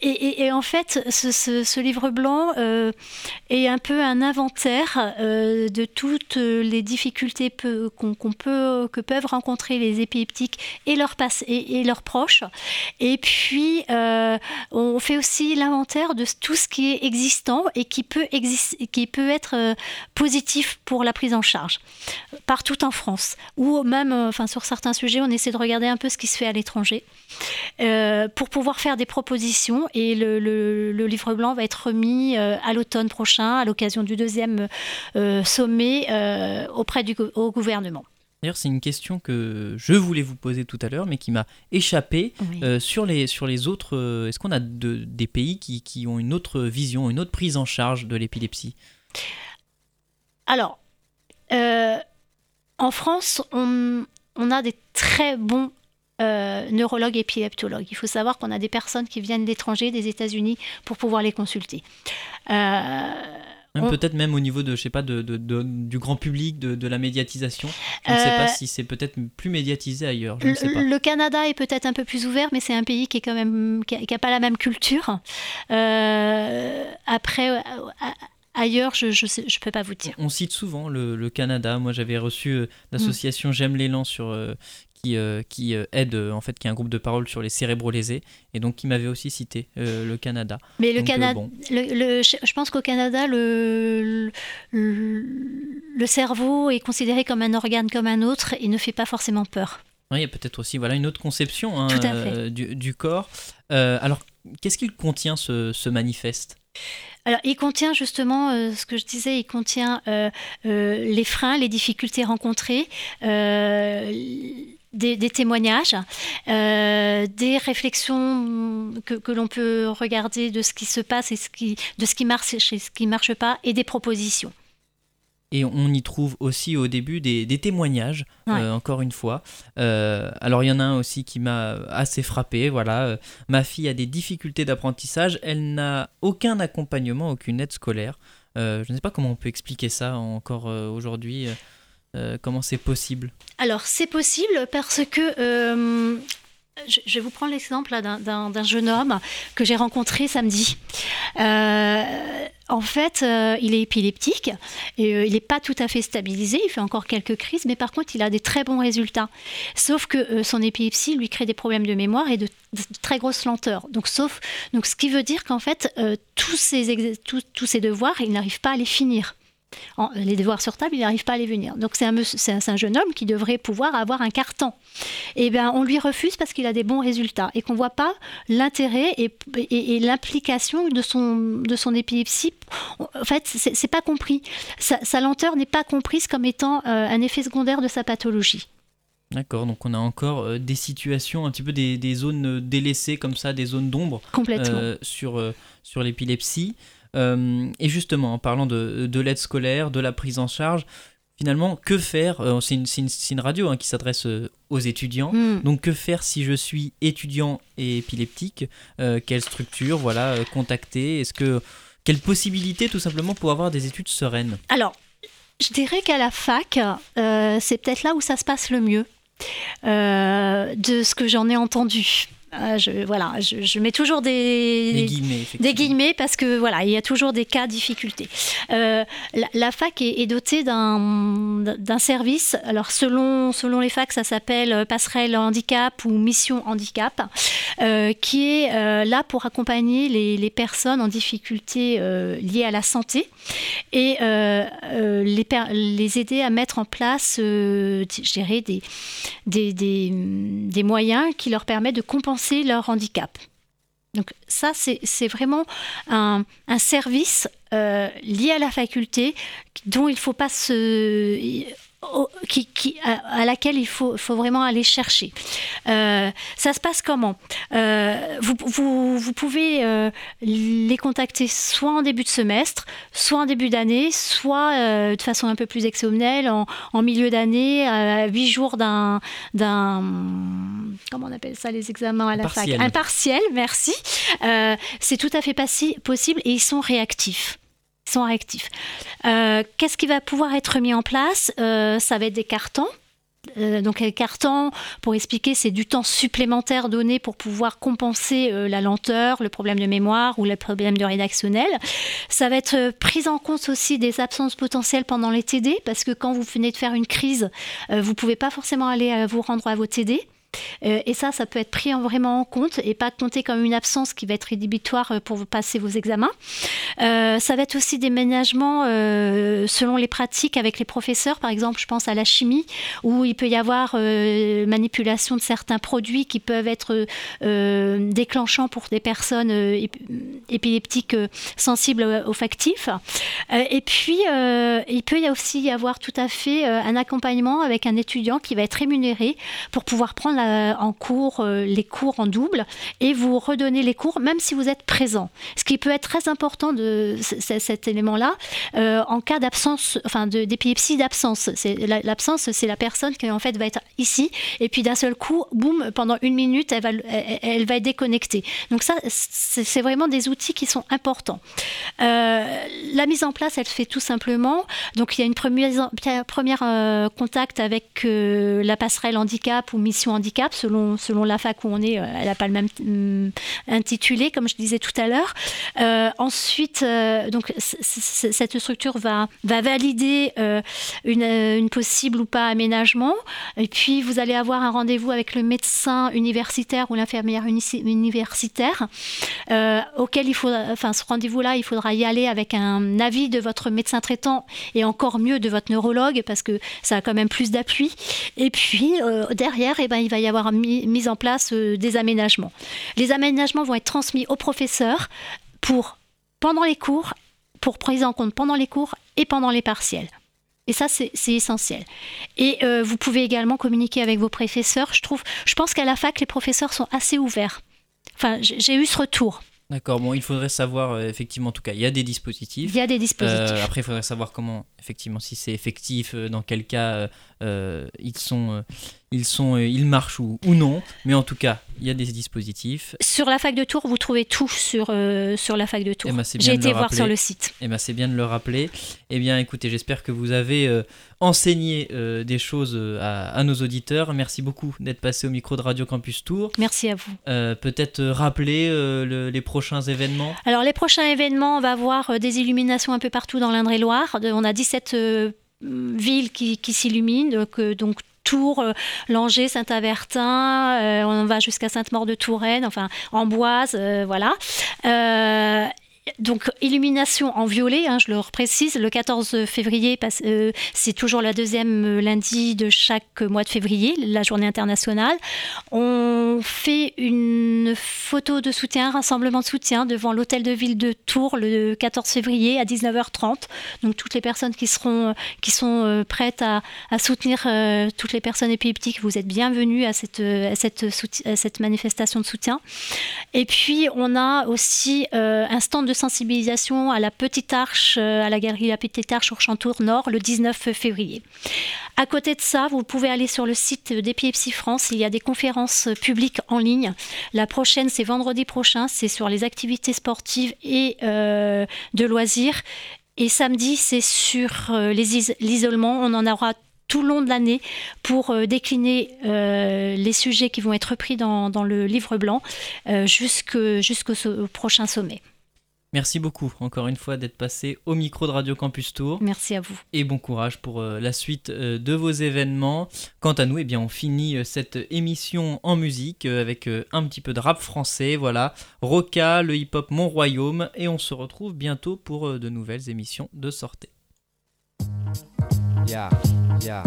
Et, et- et en fait, ce, ce- ce livre blanc est un peu un inventaire de toutes les difficultés qu'on peut, que peuvent rencontrer les épileptiques et leurs, proches. Et puis, euh, on fait aussi l'inventaire de tout ce qui est existant et qui peut, être euh, positif pour la prise en charge partout en France. Ou même, euh, sur certains sujets, on essaie de regarder un peu ce qui se fait à l'étranger pour pouvoir faire des propositions. Et le, livre blanc va être remis à l'automne prochain, à l'occasion du deuxième sommet auprès du gouvernement. D'ailleurs, c'est une question que je voulais vous poser tout à l'heure, mais qui m'a échappé. Oui. Euh, sur, les, sur les autres, euh, est-ce qu'on a de- des pays qui, qui ont une autre vision, une autre prise en charge de l'épilepsie? Alors, euh, en France, on, on a des très bons neurologues et épileptologues. Il faut savoir qu'on a des personnes qui viennent d'étrangers, des États-Unis, pour pouvoir les consulter. Euh, Même On- Peut-être même au niveau de, je sais pas, de, de- de- du grand public, de, de la médiatisation. Je ne sais Euh, pas si c'est peut-être plus médiatisé ailleurs. Je ne sais pas. Le, Canada est peut-être un peu plus ouvert, mais c'est un pays qui est quand même qui a, qui a pas la même culture. Euh, après, euh, ailleurs, je je, sais- je peux pas vous dire. On cite souvent le, le Canada. Moi, j'avais reçu euh, Mm. l'association J'aime l'élan sur euh, qui euh, qui euh, aide euh, en fait qui est un groupe de parole sur les cérébraux lésés et donc qui m'avait aussi cité euh, le Canada. Mais le Canada, bon. je pense qu'au Canada, le, le, le cerveau est considéré comme un organe comme un autre et ne fait pas forcément peur. Ouais, il y a peut-être aussi voilà une autre conception hein, euh, du, du corps. Euh, alors, qu'est-ce qu'il contient ce, ce manifeste? Alors, il contient justement euh, ce que je disais, il contient les freins, les difficultés rencontrées, des, des témoignages, euh, des réflexions que, que l'on peut regarder de ce qui se passe et ce qui, de ce qui marche et ce qui marche pas, et des propositions. Et on y trouve aussi au début des, des témoignages, Ouais. euh, encore une fois. Euh, alors il y en a un aussi qui m'a assez frappé. Voilà, ma fille a des difficultés d'apprentissage. Elle n'a aucun accompagnement, aucune aide scolaire. Je ne sais pas comment on peut expliquer ça encore aujourd'hui. Euh, comment c'est possible Alors, c'est possible parce que. euh, je vais vous prendre l'exemple d'un- jeune homme que j'ai rencontré samedi. Euh, en fait, il est épileptique et il n'est pas tout à fait stabilisé. Il fait encore quelques crises, mais par contre, il a des très bons résultats. Sauf que son épilepsie lui crée des problèmes de mémoire et de, très grosses lenteurs. Donc, sauf, ce qui veut dire qu'en fait, tous, ces devoirs, il n'arrive pas à les finir. En- les devoirs sur table, il n'arrive pas à les venir. Donc c'est un, jeune homme qui devrait pouvoir avoir un carton. Et bien on lui refuse parce qu'il a des bons résultats et qu'on voit pas l'intérêt et, et- et l'implication de son, de son épilepsie. En fait, c'est pas compris. Sa, sa lenteur n'est pas comprise comme étant euh, un effet secondaire de sa pathologie. D'accord, donc on a encore euh, des situations, un petit peu des, des zones euh, délaissées comme ça, des zones d'ombre euh, sur l'épilepsie. Euh, et justement, en parlant de, de l'aide scolaire, de la prise en charge, finalement, que faire Euh, C'est une, radio hein, qui s'adresse euh, aux étudiants. Hmm. Donc que faire si je suis étudiant et épileptique Euh, Quelle structure Voilà, contacter Est-ce que quelle possibilité tout simplement pour avoir des études sereines? Alors, je dirais qu'à la fac, euh, c'est peut-être là où ça se passe le mieux, euh, de ce que j'en ai entendu. Euh, je, voilà, je, je mets toujours des, Des guillemets, effectivement. des guillemets parce que voilà, il y a toujours des cas difficultés. Euh, la, la fac est, est dotée d'un service. Alors selon selon les facs, ça s'appelle euh, passerelle handicap ou mission handicap, euh, qui est euh, là pour accompagner les, les personnes en difficulté liées à la santé et les, les aider à mettre en place, je dirais, des, des, des, des moyens qui leur permettent de compenser leur handicap. Donc ça, c'est vraiment un, un service euh, lié à la faculté dont il ne faut pas se... au- qui, qui- à, à laquelle il faut, faut vraiment aller chercher. Euh, ça se passe comment? Euh, vous, vous, vous pouvez euh, les contacter soit en début de semestre, soit en début d'année, soit de façon un peu plus exceptionnelle en, en milieu d'année, à huit jours d'un, d'un comment on appelle ça les examens à la Partiel. fac, un partiel, merci. C'est tout à fait passi- possible et ils sont réactifs. Sont. Euh, Qu'est-ce qui va pouvoir être mis en place? Euh, Ça va être des cartons. Euh, donc les cartons, pour expliquer, c'est du temps supplémentaire donné pour pouvoir compenser la lenteur, le problème de mémoire ou le problème de rédactionnel. Ça va être euh, prise en compte aussi des absences potentielles pendant les TD, parce que quand vous venez de faire une crise, vous pouvez pas forcément aller vous rendre à vos TD. Euh, et ça, ça peut être pris en- vraiment en compte et pas compter comme une absence qui va être rédhibitoire euh, pour passer vos examens. Euh, ça va être aussi des ménagements selon les pratiques avec les professeurs. Par exemple, je pense à la chimie, où il peut y avoir manipulation de certains produits qui peuvent être déclenchants pour des personnes ép- épileptiques sensibles euh, au factif. Euh, et puis, il peut y aussi y avoir tout à fait un accompagnement avec un étudiant qui va être rémunéré pour pouvoir prendre la- en cours euh, les cours en double et vous redonner les cours même si vous êtes présent. Ce qui peut être très important de cet élément-là euh, en cas d'absence, enfin d'épilepsie d'absence. L'absence, c'est la personne qui en fait va être ici et puis d'un seul coup, boum, pendant une minute, elle va, elle, va être déconnectée. Donc ça, c'est vraiment des outils qui sont importants. Euh, la mise en place, elle se fait tout simplement. Donc il y a une première, euh, contact avec euh, la passerelle handicap ou mission handicap, selon, selon la fac où on est, euh, elle n'a pas le même hum, intitulé, comme je disais tout à l'heure. Euh, ensuite, euh, donc cette structure va, va valider une, possible ou pas aménagement. Et puis vous allez avoir un rendez-vous avec le médecin universitaire ou l'infirmière uni- universitaire auquel il faut, enfin ce rendez-vous-là, il faudra y aller avec un avis de votre médecin traitant et encore mieux de votre neurologue parce que ça a quand même plus d'appui. Et puis derrière, eh ben, il va y avoir mis, en place euh, des aménagements. Les aménagements vont être transmis au professeur pour pendant les cours, pour prise en compte pendant les cours et pendant les partiels. Et ça, c'est essentiel. Et euh, vous pouvez également communiquer avec vos professeurs. Je trouve, je pense qu'à la fac, les professeurs sont assez ouverts. Enfin, j'ai eu ce retour. D'accord, bon, il faudrait savoir, euh, effectivement, en tout cas, il y a des dispositifs. Il y a des dispositifs. Euh, après, il faudrait savoir comment, effectivement, si c'est effectif, dans quel cas ils sont, euh, ils sont, euh, ils marchent ou, ou non. Mais en tout cas, il y a des dispositifs. Sur la fac de Tours, vous trouvez tout sur, euh, sur la fac de Tours. Eh ben, J'ai été voir sur le site. Et ben, c'est bien de le rappeler. Eh bien, écoutez, j'espère que vous avez euh, enseigné euh, des choses euh, à, à nos auditeurs. Merci beaucoup d'être passé au micro de Radio Campus Tour. Merci à vous. Euh, Peut-être euh, rappeler euh, le- les prochains événements. Alors, les prochains événements, on va avoir euh, des illuminations un peu partout dans l'Indre-et-Loire. On a 17 euh, villes qui, qui s'illuminent. Donc, Tours, euh, Langeais, Saint-Avertin, euh, on va jusqu'à Sainte-Maure-de-Touraine, enfin Amboise, euh, voilà donc illumination en violet, hein, je le reprécise, le 14 février, euh, c'est toujours la deuxième euh, lundi de chaque mois de février, la journée internationale. On fait une photo de soutien, un rassemblement de soutien devant l'hôtel de ville de Tours le 14 février à 19h30. Donc toutes les personnes qui, seront, euh, qui sont prêtes à, soutenir toutes les personnes épileptiques, vous êtes bienvenus à cette, cette, manifestation de soutien. Et puis on a aussi un stand de sensibilisation à la Petite Arche, euh, à la galerie La Petite Arche au Chantour Nord, le 19 février. À côté de ça, vous pouvez aller sur le site d'Epilepsie France. Il y a des conférences publiques en ligne. La prochaine, c'est vendredi prochain. C'est sur les activités sportives et euh, de loisirs. Et samedi, c'est sur euh, l'isolement. On en aura tout le long de l'année pour décliner les sujets qui vont être repris dans, le livre blanc jusqu'au prochain sommet. Merci beaucoup, encore une fois, d'être passé au micro de Radio Campus Tour. Merci à vous. et bon courage pour euh, la suite euh, de vos événements. Quant à nous, eh bien, on finit euh, cette émission en musique avec un petit peu de rap français, voilà, Roca, le hip-hop Mon Royaume, et on se retrouve bientôt pour de nouvelles émissions de sortie. Yeah, yeah.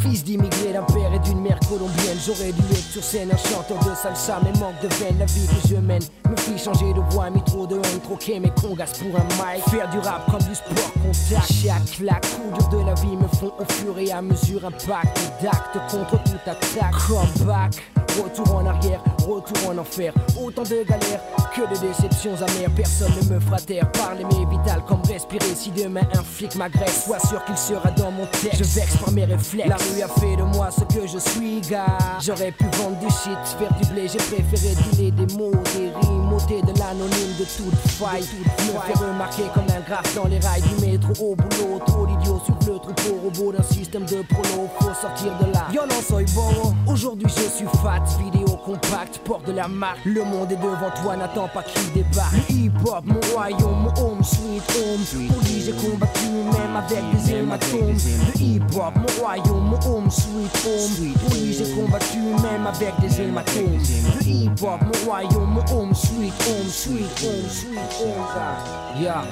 Fils d'immigrés d'un père et d'une mère colombienne, j'aurais dû être sur scène un chanteur de salsa, mais manque de veine, la vie que je mène me fit changer de voix, mis trop de haine, troquer mes congas pour un mic, faire du rap comme du sport contact. Chaque claque, coup dur de la vie me font au fur et à mesure un pacte d'actes contre toute attaque. Comeback, retour en arrière, retour en enfer, autant de galères que de déceptions amères, personne ne me fera taire, parler mes vital comme respirer, si demain un flic m'agresse, sois sûr qu'il sera dans mon texte, je vexe par mes réflexes, la rue a fait de moi ce que je suis, gars, j'aurais pu vendre du shit, faire du blé, j'ai préféré dealer des mots, des rimes, ôter de l'anonyme de toute faille, me faire remarquer comme un graphe dans les rails du métro au boulot, trop d'idiots sur le troupeau. Robot d'un système de prolo, faut sortir de là, violence soy bon, aujourd'hui je suis fat, vidéo compacte, porte de la marque, le monde est devant toi, n'attends pas qu'il débarque, hip-hop, mon royaume, mon home, sweet home, pour lui j'ai combattu même avec des hématomes, le hip-hop, mon royaume, mon home, sweet home, pour lui j'ai combattu même avec des hématomes, le hip-hop, mon royaume, mon home, sweet home, sweet home, sweet home, yeah.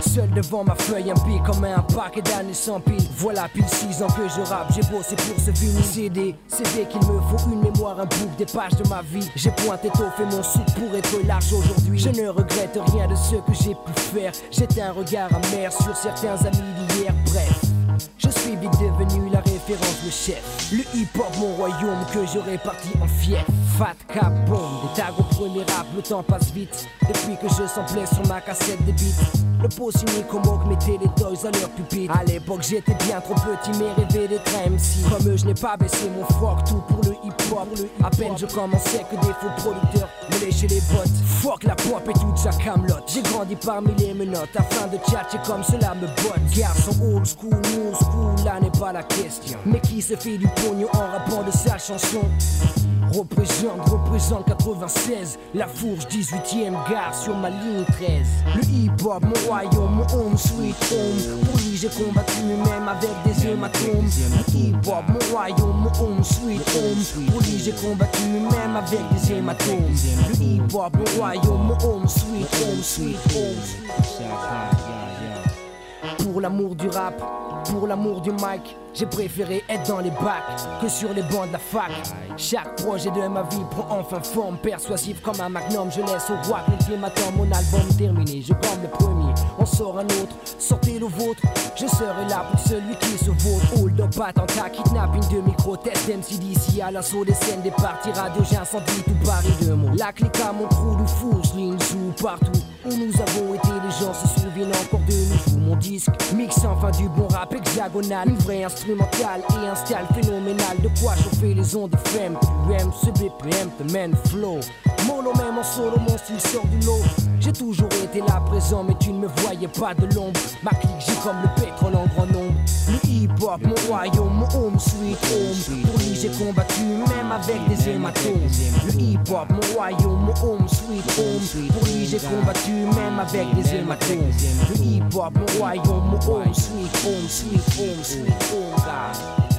Seul devant ma feuille, un pic comme un paquet d'années sans pile. Voilà pile 6 ans que je rappe, j'ai bossé pour ce vinyle CD. CD qu'il me faut une mémoire, un book, des pages de ma vie. J'ai pointé tôt, fait mon sou pour être large aujourd'hui. Je ne regrette rien de ce que j'ai pu faire. J'étais un regard amer sur certains amis d'hier, bref. Je suis vite devenu la référence, le chef. Le hip-hop, mon royaume que je répartis en fief. Fat cap, bombe, des tags au premier rap, le temps passe vite. Depuis que je samplais sur ma cassette de beats. Le signé comme Oak mettait les toys à leur pupitre. À l'époque, j'étais bien trop petit, mais rêvais d'être MC. Comme eux, je n'ai pas baissé mon froc, tout pour le hip-hop. À peine je commençais que des faux producteurs bottes. Fuck la pop et toute sa camelote. J'ai grandi parmi les menottes afin de tchatcher comme cela me botte. Garçon old school, new school, là n'est pas la question. Mais qui se fait du pognon en rappant de sa chanson? Représente, représente 96 La fourche 18ème gare sur ma ligne 13 Le hip-hop, mon royaume, mon home sweet home lui j'ai combattu même avec des hématomes Le hip-hop, mon royaume, mon home sweet home lui j'ai combattu même avec des hématomes Mon royaume, home sweet home, sweet home Pour l'amour du rap, pour l'amour du mic j'ai préféré être dans les bacs que sur les bancs de la fac. Chaque projet de ma vie prend enfin forme, persuasif comme un magnum. Je laisse au roi l'ultimatum, mon album terminé. Je comme le premier, on sort un autre. Sortez le vôtre, je serai là pour celui qui se vautre. Hold up, attentat, kidnapping de micro, test MC d'ici à l'assaut des scènes, des parties radio. J'incendie tout Paris de mots. La clique à mon crew, nous fourche, partout où nous avons été. Les gens se souviennent encore de nous. Mon disque, mix enfin du bon rap hexagonal, une vraie instrumental et un style phénoménal. De quoi chauffer les ondes FM aimes ce BPM te mène flow. Mono même en solo mon style sort du lot. J'ai toujours été là présent mais tu ne me voyais pas de l'ombre. Ma clique j'ai comme le pétrole en grand nombre Le hip hop mon royaume mon home sweet home. Pour lui j'ai combattu même avec des hématomes. Le hip hop mon royaume mon home sweet home. Pour lui j'ai combattu même avec des hématomes. Le hip hop mon royaume mon home sweet home sweet home sweet home God.